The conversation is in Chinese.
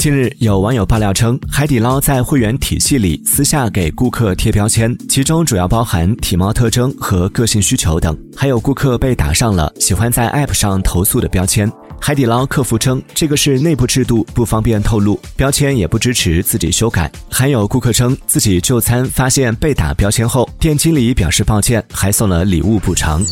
近日有网友爆料称海底捞在会员体系里私下给顾客贴标签其中主要包含体貌特征和个性需求等。还有顾客被打上了喜欢在 app 上投诉的标签海底捞客服称这个是内部制度不方便透露标签也不支持自己修改还有顾客称自己就餐发现被打标签后店经理表示抱歉还送了礼物补偿